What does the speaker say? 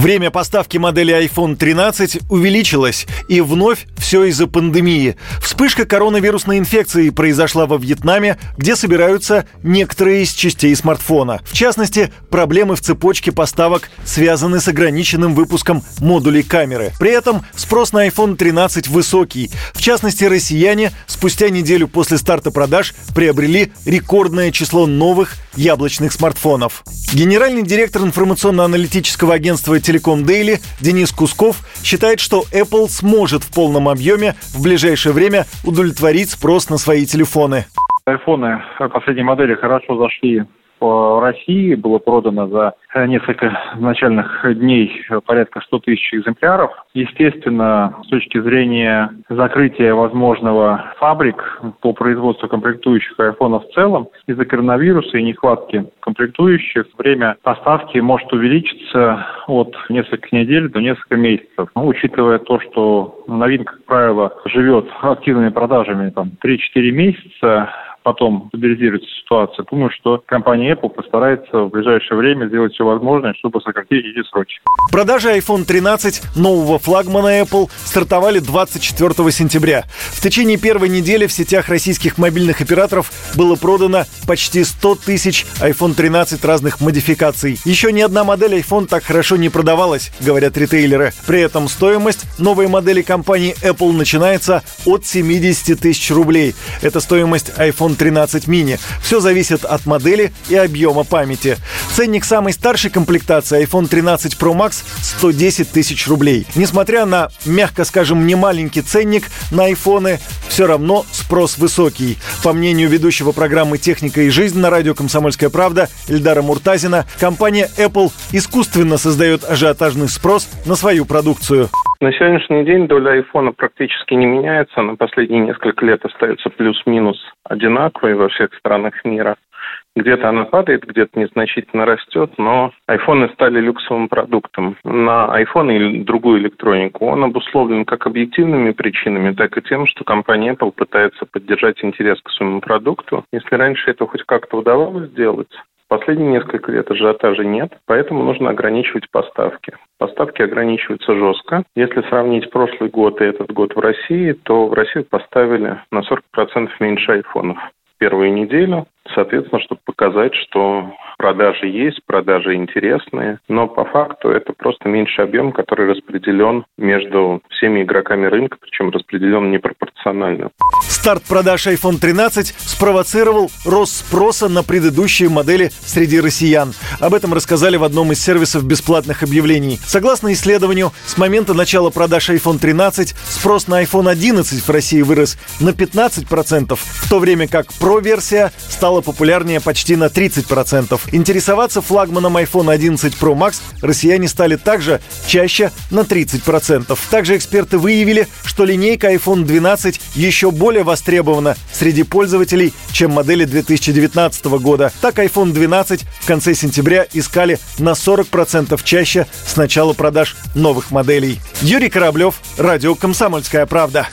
Время поставки модели iPhone 13 увеличилось, и вновь все из-за пандемии. Вспышка коронавирусной инфекции произошла во Вьетнаме, где собираются некоторые из частей смартфона. В частности, проблемы в цепочке поставок связаны с ограниченным выпуском модулей камеры. При этом спрос на iPhone 13 высокий. В частности, россияне спустя неделю после старта продаж приобрели рекордное число новых яблочных смартфонов. Генеральный директор информационно-аналитического агентства Telecom Daily Денис Кусков считает, что Apple сможет в полном объеме в ближайшее время удовлетворить спрос на свои телефоны. Айфоны последней модели хорошо зашли по России было продано за несколько начальных дней порядка 100 тысяч экземпляров. Естественно, с точки зрения закрытия возможного фабрик по производству комплектующих айфонов в целом, из-за коронавируса и нехватки комплектующих, время поставки может увеличиться от нескольких недель до нескольких месяцев. Ну, учитывая то, что новинка, как правило, живет активными продажами там, 3-4 месяца, потом стабилизируется ситуация, думаю, что компания Apple постарается в ближайшее время сделать все возможное, чтобы сократить эти сроки. Продажи iPhone 13 нового флагмана Apple стартовали 24 сентября. В течение первой недели в сетях российских мобильных операторов было продано почти 100 тысяч iPhone 13 разных модификаций. Еще ни одна модель iPhone так хорошо не продавалась, говорят ритейлеры. При этом стоимость новой модели компании Apple начинается от 70 тысяч рублей. Это стоимость iPhone iPhone 13 mini. Все зависит от модели и объема памяти. Ценник самой старшей комплектации iPhone 13 Pro Max 110 тысяч рублей. Несмотря на, мягко скажем, немаленький ценник на айфоны, все равно спрос высокий. По мнению ведущего программы «Техника и жизнь» на радио «Комсомольская правда» Эльдара Муртазина, компания Apple искусственно создает ажиотажный спрос на свою продукцию. На сегодняшний день доля айфона практически не меняется. На последние несколько лет остается плюс-минус одинаковой во всех странах мира. Где-то она падает, где-то незначительно растет, но айфоны стали люксовым продуктом. На iPhone или другую электронику он обусловлен как объективными причинами, так и тем, что компания Apple пытается поддержать интерес к своему продукту. Если раньше это хоть как-то удавалось сделать, Последние несколько лет ажиотажа нет, поэтому нужно ограничивать поставки. Поставки ограничиваются жестко. Если сравнить прошлый год и этот год в России, то в Россию поставили на 40% меньше айфонов первую неделю, соответственно, чтобы показать, что продажи есть, продажи интересные, но по факту это просто меньший объем, который распределен между всеми игроками рынка, причем распределен непропорционально. Старт продаж iPhone 13 спровоцировал рост спроса на предыдущие модели среди россиян. Об этом рассказали в одном из сервисов бесплатных объявлений. Согласно исследованию, с момента начала продаж iPhone 13 спрос на iPhone 11 в России вырос на 15%, в то время как Pro-версия стала популярнее почти на 30%. Интересоваться флагманом iPhone 11 Pro Max россияне стали также чаще на 30%. Также эксперты выявили, что линейка iPhone 12 еще более востребована среди пользователей, чем модели 2019 года. Так iPhone 12 в конце сентября искали на 40% чаще с начала продаж новых моделей. Юрий Кораблев, Радио «Комсомольская правда».